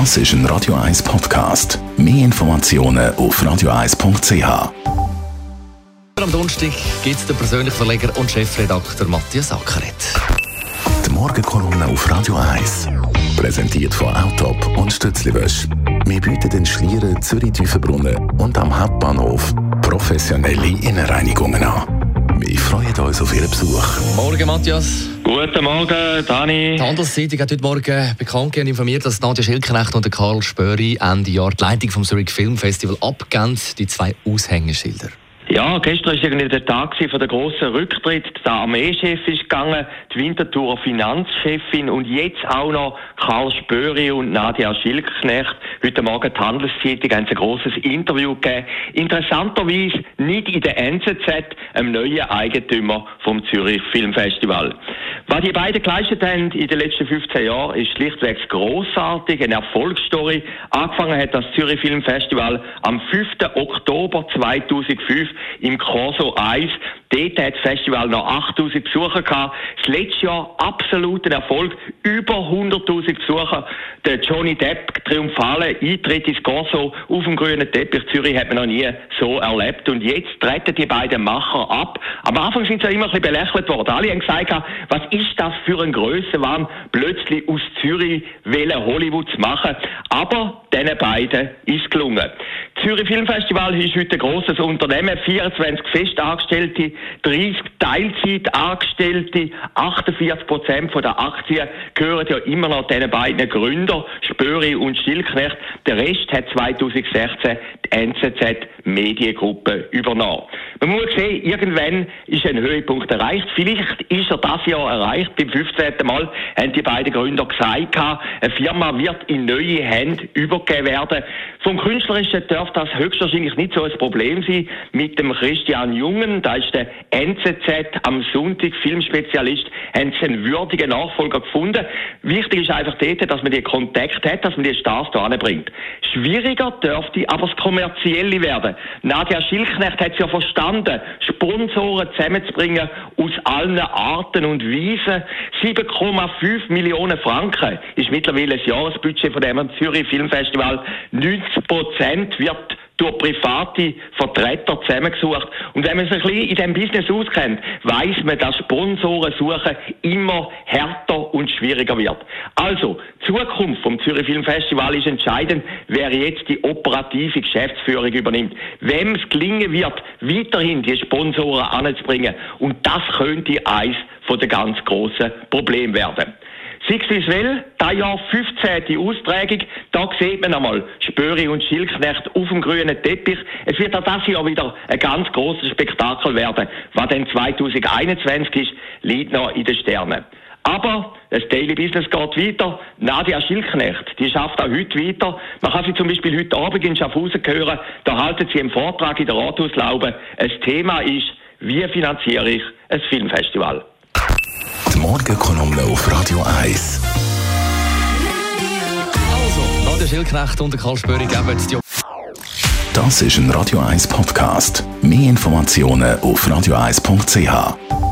Das ist ein Radio 1 Podcast. Mehr Informationen auf radio1.ch. Am Donnerstag gibt es den persönlichen Verleger und Chefredakteur Matthias Ackeret. Die Morgenkolumne auf Radio 1. Präsentiert von Autop und Stützliwösch. Wir bieten den Schlieren Zürich-Tüfenbrunnen und am Hauptbahnhof professionelle Innenreinigungen an. Wir freuen uns auf Ihren Besuch. Morgen, Matthias. Guten Morgen, Dani. Die Handelszeitung hat heute Morgen bekannt und informiert, dass Nadja Schilkenecht und Karl Spöri Ende Jahr die Leitung vom Zurich Film Festival abgeben, die zwei Aushängeschilder. Ja, gestern war irgendwie der Tag von der grossen Rücktritt. Der Armeechef ist gegangen, die Winterthurer Finanzchefin und jetzt auch noch Karl Spöri und Nadia Schilknecht. Heute Morgen die Handelszeitung ein grosses Interview gegeben. Interessanterweise nicht in der NZZ, einem neuen Eigentümer vom Zürich Filmfestival. Was die beiden geleistet haben in den letzten 15 Jahren, ist schlichtweg grossartig, eine Erfolgsstory. Angefangen hat das Zürich Filmfestival am 5. Oktober 2005 im Corso 1. Dort hat das Festival noch 8000 Besucher gehabt. Das letzte Jahr absoluter Erfolg, über 100.000 Besucher. Der Johnny Depp triumphale Eintritt ins Corso auf dem grünen Teppich Zürich hat man noch nie so erlebt. Und jetzt treten die beiden Macher ab. Am Anfang sind sie immer ein bisschen belächelt worden. Alle haben gesagt, was ist das für ein Grössenwahn, plötzlich aus Zürich Hollywood zu machen. Aber diesen beiden ist gelungen. Zürich Filmfestival ist heute ein grosses Unternehmen, 24 Festangestellte, 30 Teilzeitangestellte, 48 Prozent der Aktien gehören ja immer noch diesen beiden Gründern, Spöri und Stillknecht. Der Rest hat 2016 die NZZ Mediengruppe übernommen. Man muss sehen, irgendwann ist ein Höhepunkt erreicht. Vielleicht ist er das Jahr erreicht. Beim 15. Mal haben die beiden Gründer gesagt, eine Firma wird in neue Hände übergeben werden. Vom Künstlerischen darf das höchstwahrscheinlich nicht so ein Problem sein. Mit dem Christian Jungen, da ist der NZZ am Sonntag Filmspezialist, haben sie einen würdigen Nachfolger gefunden. Wichtig ist einfach dort, dass man die Kontakt hat, dass man die Stars da anbringt. Schwieriger dürfte aber das Kommerzielle werden. Nadja Schilknecht hat es ja verstanden, Sponsoren zusammenzubringen aus allen Arten und Weisen. 7,5 Millionen Franken ist mittlerweile das Jahresbudget von dem Zürich Filmfestival. 90 Prozent wird durch private Vertreter zusammengesucht. Und wenn man sich ein bisschen in diesem Business auskennt, weiß man, dass Sponsoren suchen immer härter und schwieriger wird. Also, Zukunft vom Zürich Filmfestival ist entscheidend, wer jetzt die operative Geschäftsführung übernimmt. Wem es gelingen wird, weiterhin die Sponsoren anzubringen. Und das könnte eins von den ganz grossen Problemen werden. Six is well, das Jahr 15. die Austragung, da sieht man einmal Spöri und Schilknecht auf dem grünen Teppich. Es wird auch das Jahr wieder ein ganz grosses Spektakel werden. Was dann 2021 ist, liegt noch in den Sternen. Aber das Daily Business geht weiter. Nadia Schilknecht, die schafft auch heute weiter. Man kann sie zum Beispiel heute Abend in Schaffhausen hören. Da halten sie einen Vortrag in der Rathauslaube. Das Thema ist, wie finanziere ich ein Filmfestival? Morgenkolumne auf Radio 1. Also, Nadja und Karl Spöri geben die Das ist ein Radio 1 Podcast. Mehr Informationen auf radio1.ch.